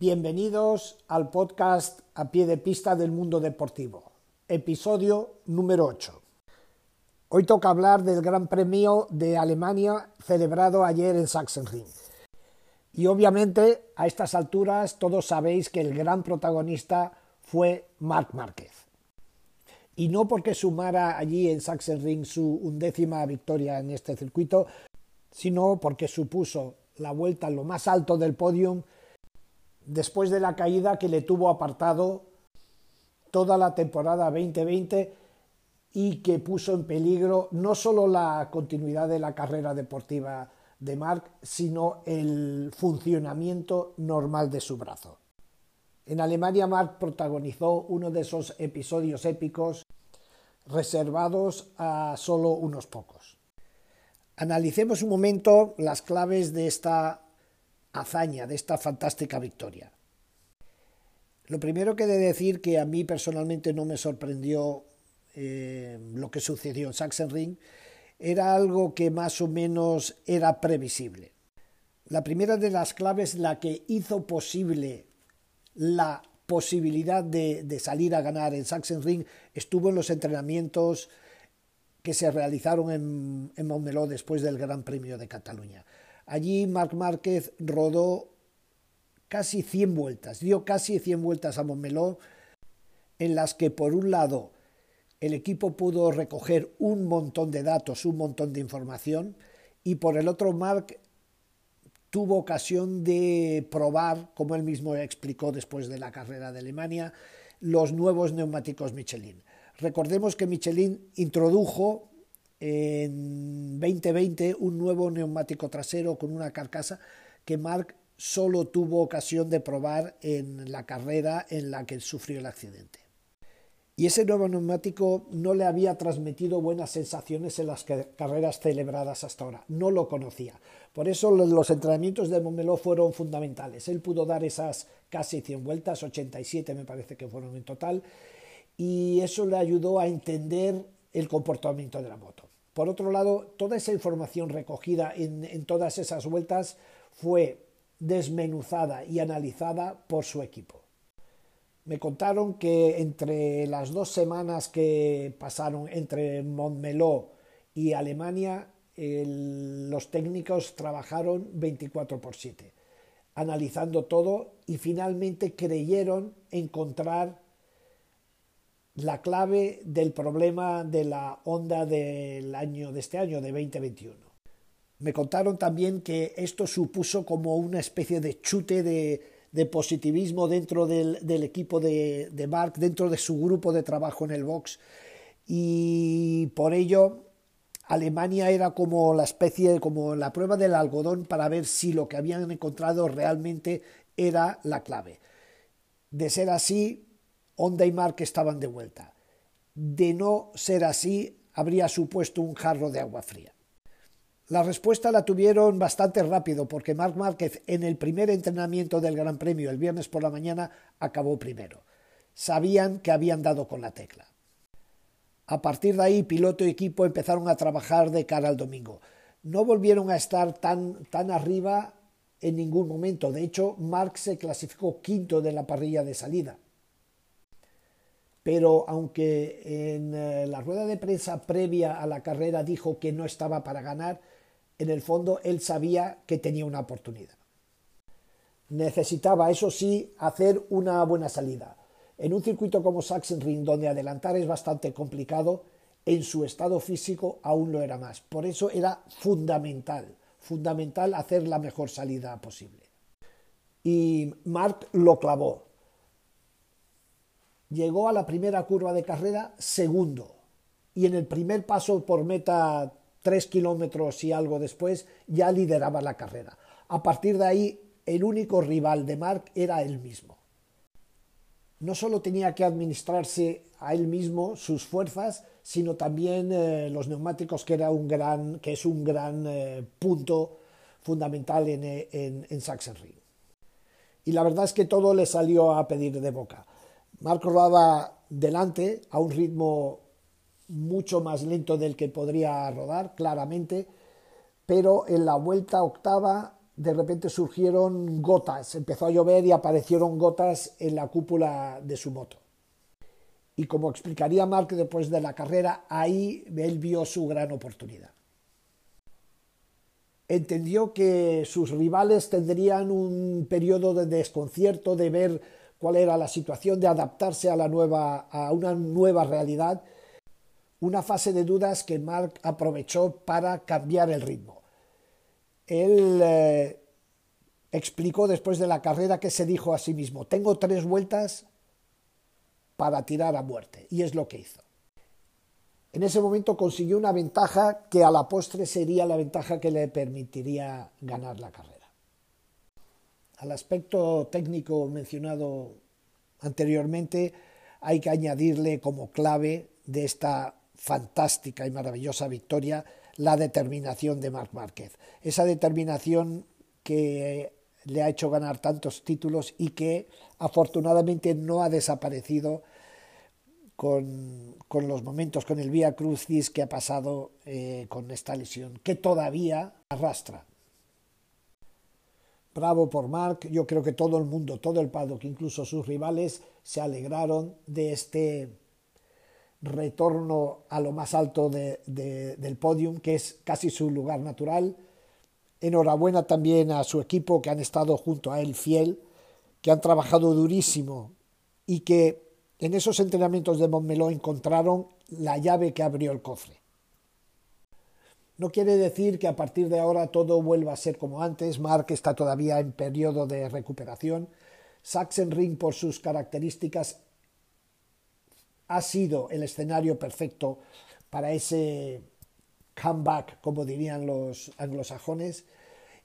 Bienvenidos al podcast A pie de pista del mundo deportivo, episodio número 8. Hoy toca hablar del Gran Premio de Alemania celebrado ayer en Sachsenring. Y obviamente a estas alturas todos sabéis que el gran protagonista fue Marc Márquez. Y no porque sumara allí en Sachsenring su undécima victoria en este circuito, sino porque supuso la vuelta a lo más alto del podium después de la caída que le tuvo apartado toda la temporada 2020 y que puso en peligro no solo la continuidad de la carrera deportiva de Marc, sino el funcionamiento normal de su brazo. En Alemania Marc protagonizó uno de esos episodios épicos reservados a solo unos pocos. Analicemos un momento las claves de esta hazaña, de esta fantástica victoria. Lo primero que he de decir que a mí personalmente no me sorprendió eh, lo que sucedió en Sachsenring, era algo que más o menos era previsible. La primera de las claves, la que hizo posible la posibilidad de, salir a ganar en Sachsenring, estuvo en los entrenamientos que se realizaron en, en Montmeló después del Gran Premio de Cataluña. Allí Marc Márquez rodó casi 100 vueltas, dio casi 100 vueltas a Montmeló, en las que por un lado el equipo pudo recoger un montón de datos, un montón de información, y por el otro Marc tuvo ocasión de probar, como él mismo explicó después de la carrera de Alemania, los nuevos neumáticos Michelin. Recordemos que Michelin introdujo en 2020 un nuevo neumático trasero con una carcasa que Marc solo tuvo ocasión de probar en la carrera en la que sufrió el accidente. Y ese nuevo neumático no le había transmitido buenas sensaciones en las carreras celebradas hasta ahora. No lo conocía. Por eso los entrenamientos de Montmeló fueron fundamentales. Él pudo dar esas casi 100 vueltas, 87 me parece que fueron en total, y eso le ayudó a entender el comportamiento de la moto. Por otro lado, toda esa información recogida en, todas esas vueltas fue desmenuzada y analizada por su equipo. Me contaron que entre las dos semanas que pasaron entre Montmeló y Alemania, los técnicos trabajaron 24 por 7, analizando todo y finalmente creyeron encontrar la clave del problema de la onda del año de este año, de 2021. Me contaron también que esto supuso como una especie de chute de, positivismo dentro del, equipo de, de, Mark, dentro de su grupo de trabajo en el box, y por ello Alemania era como la especie, como la prueba del algodón para ver si lo que habían encontrado realmente era la clave. De ser así, Honda y Mark estaban de vuelta. De no ser así, habría supuesto un jarro de agua fría. La respuesta la tuvieron bastante rápido porque Marc Márquez en el primer entrenamiento del Gran Premio el viernes por la mañana acabó primero. Sabían que habían dado con la tecla. A partir de ahí, piloto y equipo empezaron a trabajar de cara al domingo. No volvieron a estar tan, tan arriba en ningún momento. De hecho, Marc se clasificó quinto de la parrilla de salida pero aunque en eh, la rueda de prensa previa a la carrera dijo que no estaba para ganar, en el fondo él sabía que tenía una oportunidad. Necesitaba, eso sí, hacer una buena salida. En un circuito como Sachsenring, donde adelantar es bastante complicado, en su estado físico aún lo era más. Por eso era fundamental, fundamental hacer la mejor salida posible. Y Mark lo clavó llegó a la primera curva de carrera segundo y en el primer paso por meta tres kilómetros y algo después ya lideraba la carrera. A partir de ahí el único rival de Marc era él mismo. No solo tenía que administrarse a él mismo sus fuerzas, sino también eh, los neumáticos, que, era un gran, que es un gran eh, punto fundamental en, en, en Sachsenring. Y la verdad es que todo le salió a pedir de boca. Marco rodaba delante a un ritmo mucho más lento del que podría rodar, claramente, pero en la vuelta octava de repente surgieron gotas, empezó a llover y aparecieron gotas en la cúpula de su moto. Y como explicaría Mark después de la carrera, ahí él vio su gran oportunidad. Entendió que sus rivales tendrían un periodo de desconcierto, de ver cuál era la situación, de adaptarse a, la nueva, a una nueva realidad, una fase de dudas que Mark aprovechó para cambiar el ritmo. Él eh, explicó después de la carrera que se dijo a sí mismo, tengo tres vueltas para tirar a muerte. Y es lo que hizo. En ese momento consiguió una ventaja que a la postre sería la ventaja que le permitiría ganar la carrera. Al aspecto técnico mencionado anteriormente hay que añadirle como clave de esta fantástica y maravillosa victoria la determinación de Marc Márquez. Esa determinación que le ha hecho ganar tantos títulos y que afortunadamente no ha desaparecido con, los momentos, con el Vía Crucis que ha pasado eh, con esta lesión, que todavía arrastra. Bravo por Mark, yo creo que todo el mundo, todo el paddock, incluso sus rivales, se alegraron de este retorno a lo más alto del podium, que es casi su lugar natural Enhorabuena también a su equipo que han estado junto a él fiel, que han trabajado durísimo y que en esos entrenamientos de Montmeló encontraron la llave que abrió el cofre. No quiere decir que a partir de ahora todo vuelva a ser como antes. Mark está todavía en periodo de recuperación. Sachsenring, por sus características, ha sido el escenario perfecto para ese comeback, como dirían los anglosajones.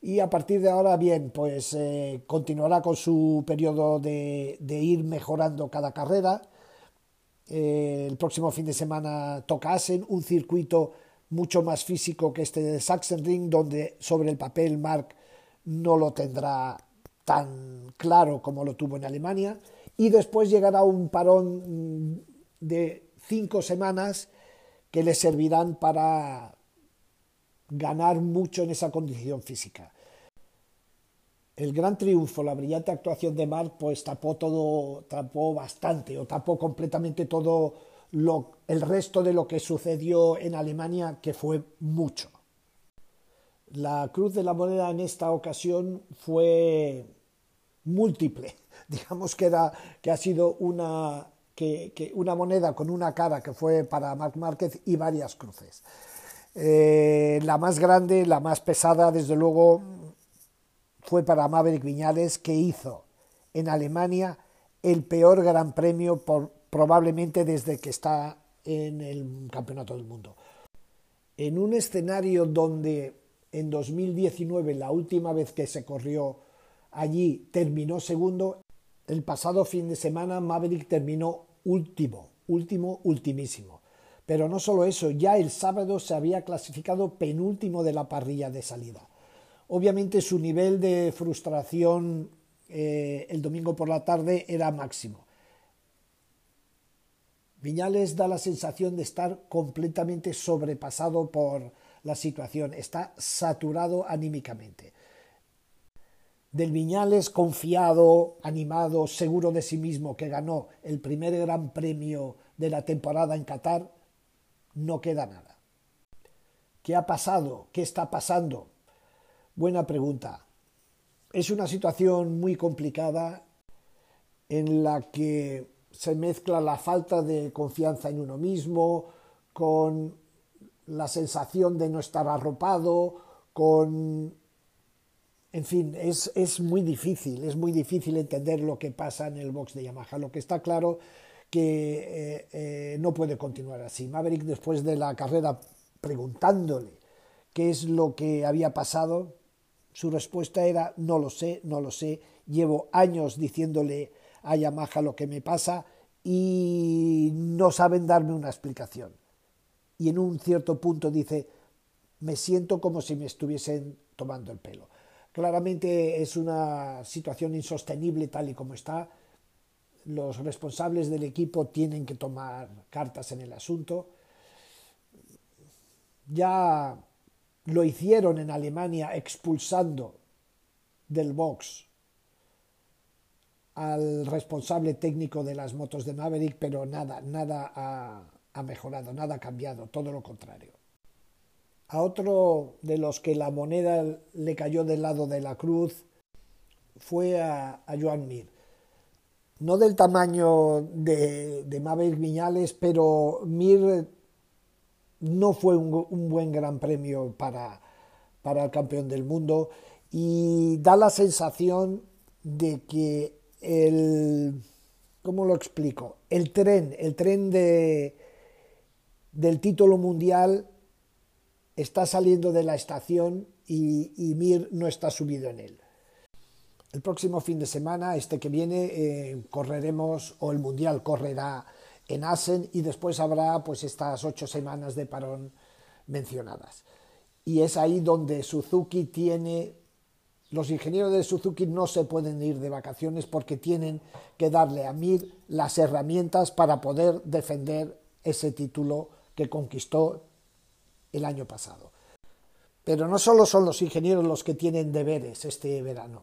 Y a partir de ahora, bien, pues eh, continuará con su periodo de, ir mejorando cada carrera. Eh, el próximo fin de semana toca Assen, un circuito mucho más físico que este de Sachsenring, donde sobre el papel Mark no lo tendrá tan claro como lo tuvo en Alemania. Y después llegará un parón de cinco semanas que le servirán para ganar mucho en esa condición física. El gran triunfo, la brillante actuación de Mark, pues tapó todo, tapó bastante o tapó completamente todo el resto de lo que sucedió en Alemania, que fue mucho. La cruz de la moneda en esta ocasión fue múltiple. Digamos que, era, que ha sido una, que, una moneda con una cara que fue para Marc Márquez y varias cruces. Eh, la más grande, la más pesada, desde luego, fue para Maverick Viñales, que hizo en Alemania el peor gran premio por, probablemente desde que está en el Campeonato del Mundo. En un escenario donde en 2019, la última vez que se corrió allí, terminó segundo, el pasado fin de semana Maverick terminó último, último, ultimísimo. Pero no solo eso, ya el sábado se había clasificado penúltimo de la parrilla de salida. Obviamente su nivel de frustración eh, el domingo por la tarde era máximo. Viñales da la sensación de estar completamente sobrepasado por la situación, está saturado anímicamente. Del Viñales confiado, animado, seguro de sí mismo, que ganó el primer gran premio de la temporada en Qatar, no queda nada. ¿Qué ha pasado? ¿Qué está pasando? Buena pregunta. Es una situación muy complicada en la que se mezcla la falta de confianza en uno mismo con la sensación de no estar arropado, con... En fin, es, es muy difícil, es muy difícil entender lo que pasa en el box de Yamaha. Lo que está claro que eh, eh, no puede continuar así. Maverick, después de la carrera, preguntándole qué es lo que había pasado, su respuesta era no lo sé, no lo sé, llevo años diciéndole a Yamaha lo que me pasa y no saben darme una explicación. Y en un cierto punto dice, me siento como si me estuviesen tomando el pelo. Claramente es una situación insostenible tal y como está. Los responsables del equipo tienen que tomar cartas en el asunto. Ya lo hicieron en Alemania expulsando del box al responsable técnico de las motos de Maverick, pero nada, nada ha, ha mejorado, nada ha cambiado, todo lo contrario. A otro de los que la moneda le cayó del lado de la cruz fue a, Joan Mir. No del tamaño de, de Maverick Viñales, pero Mir no fue un, buen gran premio para, para el campeón del mundo y da la sensación de que el, ¿cómo lo explico? El tren, el tren de, del título mundial está saliendo de la estación y, Mir no está subido en él. El próximo fin de semana, este que viene, eh, correremos, o el Mundial correrá en Asen y después habrá pues estas ocho semanas de parón mencionadas. Y es ahí donde Suzuki tiene, los ingenieros de Suzuki no se pueden ir de vacaciones porque tienen que darle a Mir las herramientas para poder defender ese título que conquistó el año pasado. Pero no solo son los ingenieros los que tienen deberes este verano.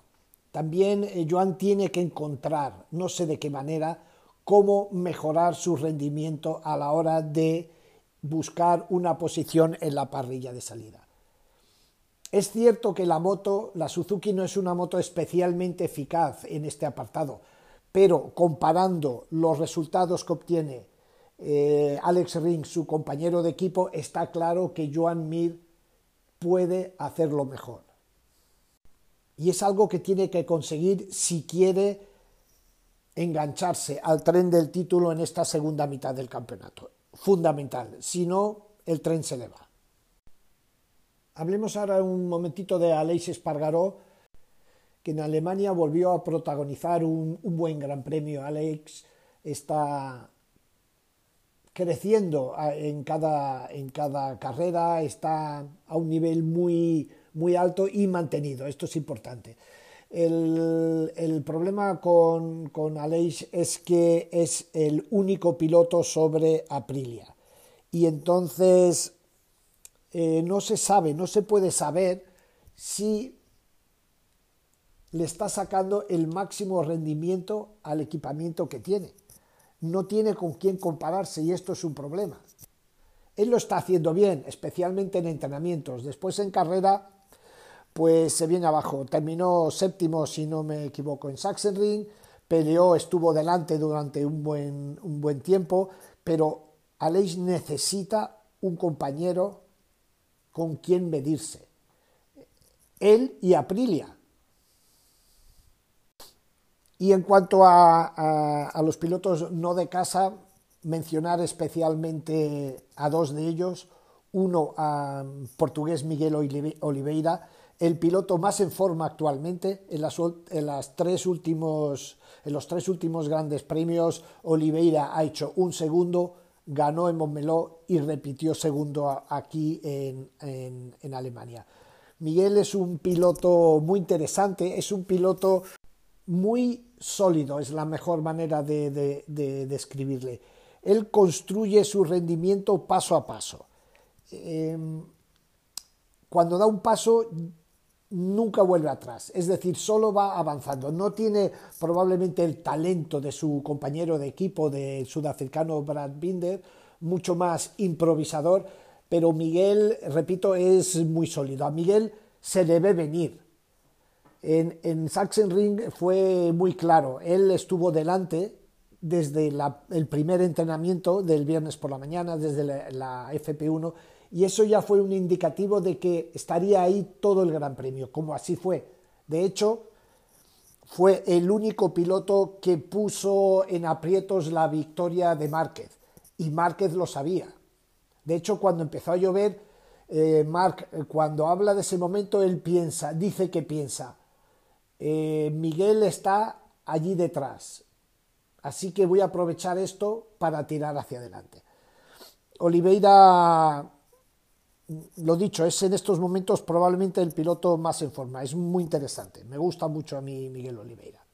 También eh, Joan tiene que encontrar, no sé de qué manera, cómo mejorar su rendimiento a la hora de buscar una posición en la parrilla de salida. Es cierto que la moto, la Suzuki no es una moto especialmente eficaz en este apartado, pero comparando los resultados que obtiene eh, Alex Ring, su compañero de equipo, está claro que Joan Mir puede hacerlo mejor. Y es algo que tiene que conseguir si quiere engancharse al tren del título en esta segunda mitad del campeonato. Fundamental, si no, el tren se le va. Hablemos ahora un momentito de Aleix Espargaró, que en Alemania volvió a protagonizar un, buen gran premio. Alex está creciendo en cada, en cada carrera, está a un nivel muy, muy alto y mantenido. Esto es importante. El, problema con, con Aleix es que es el único piloto sobre Aprilia. Y entonces eh, no se sabe, no se puede saber si le está sacando el máximo rendimiento al equipamiento que tiene. No tiene con quién compararse y esto es un problema. Él lo está haciendo bien, especialmente en entrenamientos. Después en carrera pues se viene abajo. Terminó séptimo, si no me equivoco, en Sachsenring, peleó, estuvo delante durante un buen, un buen tiempo, pero Aleix necesita un compañero con quien medirse. Él y Aprilia. Y en cuanto a, a, los pilotos no de casa, mencionar especialmente a dos de ellos, uno a portugués Miguel Oliveira, el piloto más en forma actualmente en, las, tres últimos, en los tres últimos grandes premios. Oliveira ha hecho un segundo, ganó en Montmeló y repitió segundo aquí en, Alemania. Miguel es un piloto muy interesante, es un piloto muy sólido, es la mejor manera de, describirle. Él construye su rendimiento paso a paso. Em, cuando da un paso nunca vuelve atrás, es decir, solo va avanzando. No tiene probablemente el talento de su compañero de equipo, del sudafricano Brad Binder, mucho más improvisador, pero Miguel, repito, es muy sólido. A Miguel se le ve venir. En, en Sachsenring fue muy claro, él estuvo delante desde el primer entrenamiento del viernes por la mañana, desde la, la FP1, y eso ya fue un indicativo de que estaría ahí todo el Gran Premio, como así fue. De hecho, fue el único piloto que puso en aprietos la victoria de Márquez, y Márquez lo sabía. De hecho, cuando empezó a llover, eh, Marc, cuando habla de ese momento, él piensa, dice que piensa, eh, Miguel está allí detrás, así que voy a aprovechar esto para tirar hacia adelante. Oliveira lo dicho, es en estos momentos probablemente el piloto más en forma. Es muy interesante. Me gusta mucho a mí Miguel Oliveira.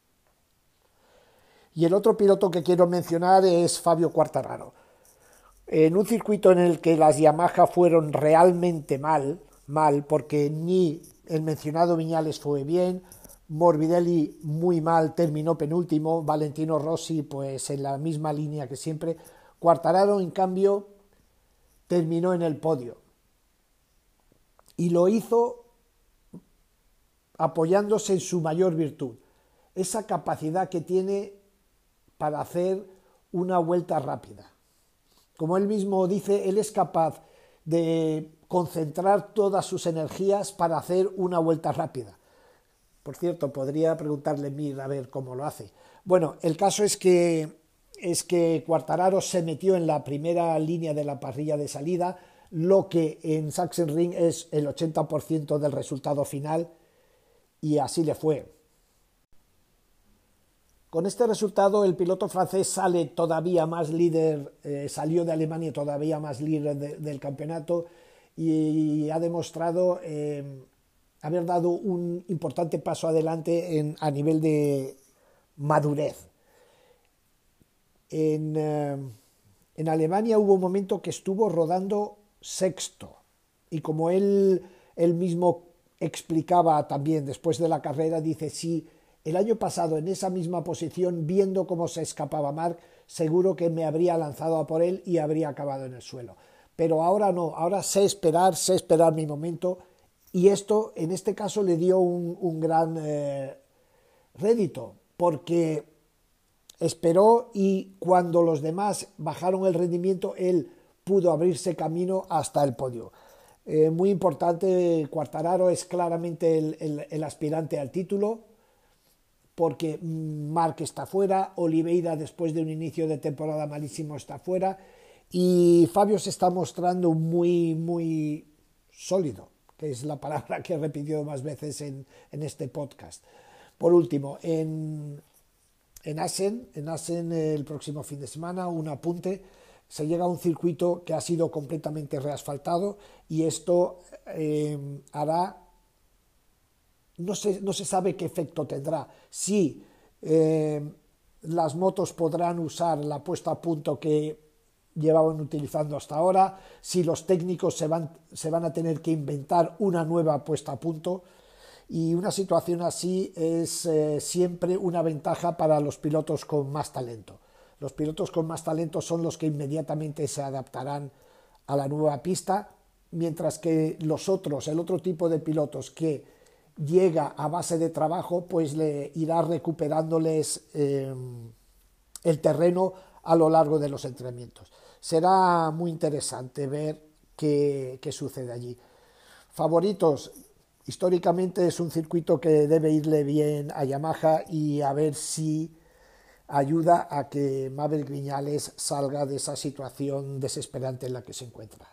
Y el otro piloto que quiero mencionar es Fabio Quartararo. En un circuito en el que las Yamaha fueron realmente mal, mal, porque ni el mencionado Viñales fue bien, Morbidelli muy mal, terminó penúltimo, Valentino Rossi pues en la misma línea que siempre, Cuartararo en cambio terminó en el podio y lo hizo apoyándose en su mayor virtud, esa capacidad que tiene para hacer una vuelta rápida. Como él mismo dice, él es capaz de concentrar todas sus energías para hacer una vuelta rápida. Por cierto, podría preguntarle Mir a ver cómo lo hace. Bueno, el caso es que es que Cuartararo se metió en la primera línea de la parrilla de salida, lo que en Sachsenring es el 80% del resultado final, y así le fue. Con este resultado, el piloto francés sale todavía más líder, eh, salió de Alemania todavía más líder del campeonato y ha demostrado eh, haber dado un importante paso adelante a nivel de madurez. En, eh, en Alemania hubo un momento que estuvo rodando sexto y como él, él mismo explicaba también después de la carrera, dice, sí, el año pasado, en esa misma posición, viendo cómo se escapaba Mark, seguro que me habría lanzado a por él y habría acabado en el suelo. Pero ahora no, ahora sé esperar, sé esperar mi momento y esto en este caso le dio un, gran eh, rédito, porque esperó y cuando los demás bajaron el rendimiento, él pudo abrirse camino hasta el podio. Eh, muy importante, Cuartararo es claramente el aspirante al título, porque Mark está fuera, Oliveira después de un inicio de temporada malísimo está fuera y Fabio se está mostrando muy, muy sólido, que es la palabra que he repetido más veces en, este podcast. Por último, en, en Asen, en Asen el próximo fin de semana, un apunte, se llega a un circuito que ha sido completamente reasfaltado y esto eh, hará no se, no se sabe qué efecto tendrá. Si eh, las motos podrán usar la puesta a punto que llevaban utilizando hasta ahora, si los técnicos se van, se van a tener que inventar una nueva puesta a punto. Y una situación así es eh, siempre una ventaja para los pilotos con más talento. Los pilotos con más talento son los que inmediatamente se adaptarán a la nueva pista, mientras que los otros, el otro tipo de pilotos que llega a base de trabajo, pues le irá recuperándoles em, el terreno a lo largo de los entrenamientos. Será muy interesante ver qué, qué sucede allí. Favoritos, históricamente es un circuito que debe irle bien a Yamaha y a ver si ayuda a que Mabel Griñales salga de esa situación desesperante en la que se encuentra.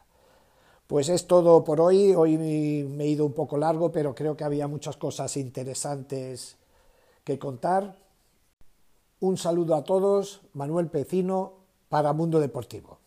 Pues es todo por hoy. Hoy me he ido un poco largo, pero creo que había muchas cosas interesantes que contar. Un saludo a todos. Manuel Pecino para Mundo Deportivo.